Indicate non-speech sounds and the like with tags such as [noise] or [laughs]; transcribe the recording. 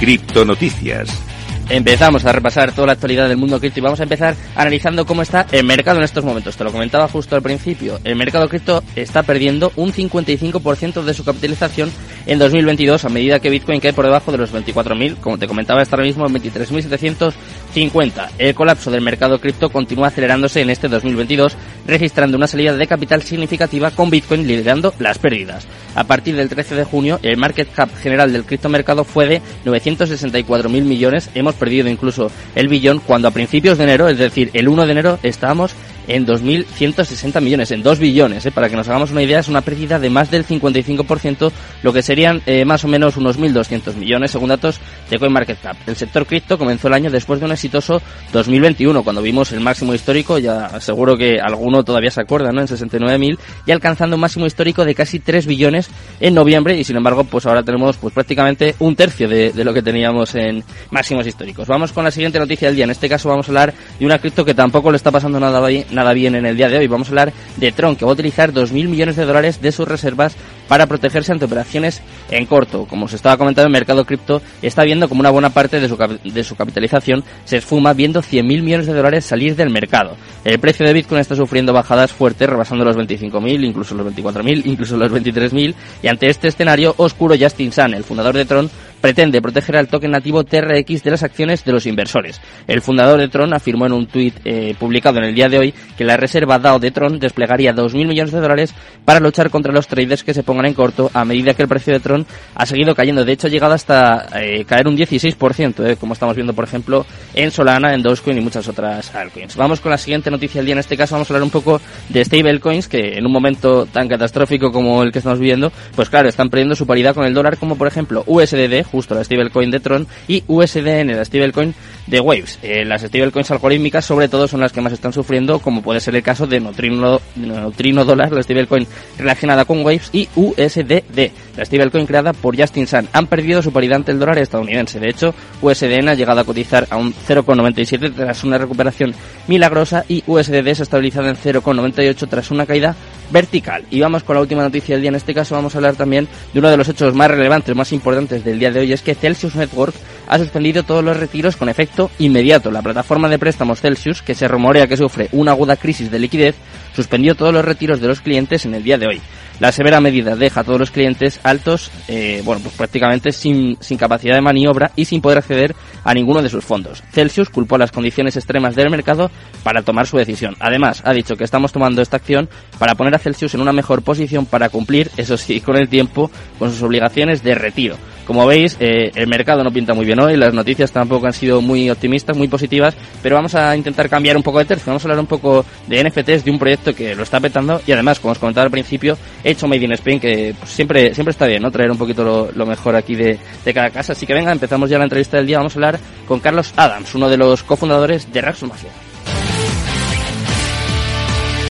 Criptonoticias. Empezamos a repasar toda la actualidad del mundo cripto y vamos a empezar analizando cómo está el mercado en estos momentos. Te lo comentaba justo al principio. El mercado cripto está perdiendo un 55% de su capitalización en 2022 a medida que Bitcoin cae por debajo de los 24.000. Como te comentaba, está ahora mismo en 23.750. El colapso del mercado cripto continúa acelerándose en este 2022, registrando una salida de capital significativa con Bitcoin liderando las pérdidas. A partir del 13 de junio, el market cap general del criptomercado fue de 964.000 millones. Hemos perdido incluso el billón cuando a principios de enero, es decir, el 1 de enero, estábamos en 2.160 millones, en 2 billones. ¿eh? Para que nos hagamos una idea, es una pérdida de más del 55%, lo que serían eh, más o menos unos 1.200 millones, según datos de CoinMarketCap. El sector cripto comenzó el año después de un exitoso 2021, cuando vimos el máximo histórico, ya seguro que alguno todavía se acuerda, ¿no? En 69.000, y alcanzando un máximo histórico de casi 3 billones en noviembre, y sin embargo, pues ahora tenemos pues prácticamente un tercio de, de lo que teníamos en máximos históricos. Vamos con la siguiente noticia del día. En este caso vamos a hablar de una cripto que tampoco le está pasando nada bien nada bien en el día de hoy. Vamos a hablar de Tron, que va a utilizar 2.000 millones de dólares de sus reservas para protegerse ante operaciones en corto. Como se estaba comentando, el mercado cripto está viendo como una buena parte de su, de su capitalización se esfuma viendo 100.000 millones de dólares salir del mercado. El precio de Bitcoin está sufriendo bajadas fuertes, rebasando los 25.000, incluso los 24.000, [laughs] incluso los 23.000. Y ante este escenario oscuro, Justin Sun, el fundador de Tron, pretende proteger al token nativo TRX de las acciones de los inversores. El fundador de Tron afirmó en un tuit eh, publicado en el día de hoy que la reserva DAO de Tron desplegaría 2.000 millones de dólares para luchar contra los traders que se pongan en corto a medida que el precio de Tron ha seguido cayendo. De hecho, ha llegado hasta eh, caer un 16%, eh, como estamos viendo, por ejemplo, en Solana, en Dogecoin y muchas otras altcoins. Vamos con la siguiente noticia del día. En este caso vamos a hablar un poco de stablecoins que en un momento tan catastrófico como el que estamos viviendo, pues claro, están perdiendo su paridad con el dólar, como por ejemplo USDD, justo la stablecoin de Tron, y USDN, la stablecoin de Waves. Eh, las stablecoins algorítmicas sobre todo son las que más están sufriendo, como puede ser el caso de Neutrino, Neutrino Dólar, la stablecoin relacionada con Waves, y USDD, la stablecoin creada por Justin Sun. Han perdido su paridad ante el dólar estadounidense. De hecho, USDN ha llegado a cotizar a un 0,97 tras una recuperación milagrosa y USDD se ha estabilizado en 0,98 tras una caída vertical. Y vamos con la última noticia del día. En este caso vamos a hablar también de uno de los hechos más relevantes, más importantes del día de hoy, es que Celsius Network ha suspendido todos los retiros con efecto inmediato. La plataforma de préstamos Celsius, que se rumorea que sufre una aguda crisis de liquidez, suspendió todos los retiros de los clientes en el día de hoy. La severa medida deja a todos los clientes altos, eh, bueno, pues prácticamente sin, sin capacidad de maniobra y sin poder acceder a ninguno de sus fondos. Celsius culpó las condiciones extremas del mercado para tomar su decisión. Además, ha dicho que estamos tomando esta acción para poner a Celsius en una mejor posición para cumplir, eso sí, con el tiempo, con sus obligaciones de retiro. Como veis, eh, el mercado no pinta muy bien hoy, las noticias tampoco han sido muy optimistas, muy positivas, pero vamos a intentar cambiar un poco de tercio. Vamos a hablar un poco de NFTs, de un proyecto que lo está petando y además, como os comentaba al principio, hecho Made in Spain, que pues, siempre, siempre está bien, ¿no? Traer un poquito lo, mejor aquí de, de, cada casa. Así que venga, empezamos ya la entrevista del día. Vamos a hablar con Carlos Adams, uno de los cofundadores de Raxo Mafia.